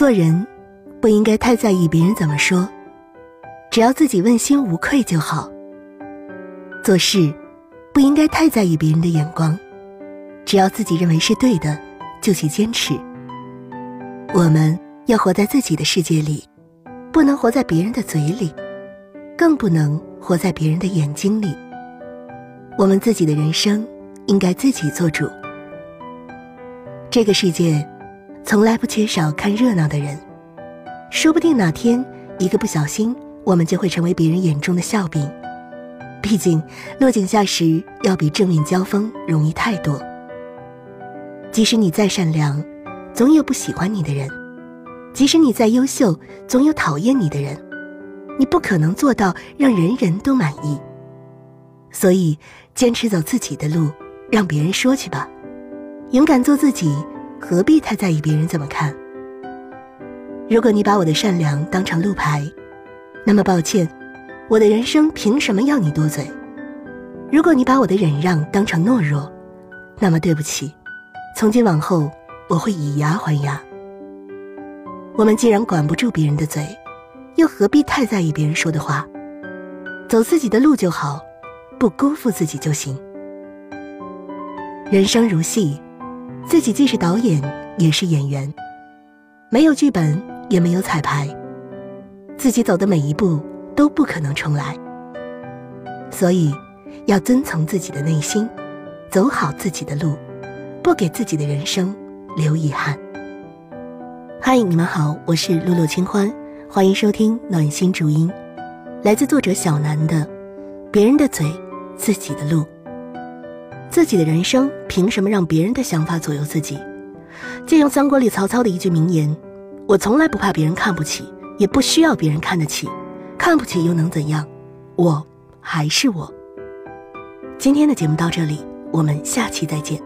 做人不应该太在意别人怎么说，只要自己问心无愧就好。做事不应该太在意别人的眼光，只要自己认为是对的，就去坚持。我们要活在自己的世界里，不能活在别人的嘴里，更不能活在别人的眼睛里。我们自己的人生应该自己做主。这个世界从来不缺少看热闹的人，说不定哪天一个不小心，我们就会成为别人眼中的笑柄。毕竟落井下石要比正面交锋容易太多。即使你再善良，总有不喜欢你的人；即使你再优秀，总有讨厌你的人。你不可能做到让人人都满意。所以，坚持走自己的路，让别人说去吧。勇敢做自己，何必太在意别人怎么看？如果你把我的善良当成路牌，那么抱歉，我的人生凭什么要你多嘴？如果你把我的忍让当成懦弱，那么对不起，从今往后我会以牙还牙。我们既然管不住别人的嘴，又何必太在意别人说的话？走自己的路就好。不辜负自己就行。人生如戏，自己既是导演也是演员，没有剧本也没有彩排，自己走的每一步都不可能重来。所以，要遵从自己的内心，走好自己的路，不给自己的人生留遗憾。嗨，你们好，我是露露清欢，欢迎收听暖心主音，来自作者小南的《别人的嘴》。自己的路，自己的人生，凭什么让别人的想法左右自己？借用三国里曹操的一句名言：“我从来不怕别人看不起，也不需要别人看得起。看不起又能怎样？我还是我。”今天的节目到这里，我们下期再见。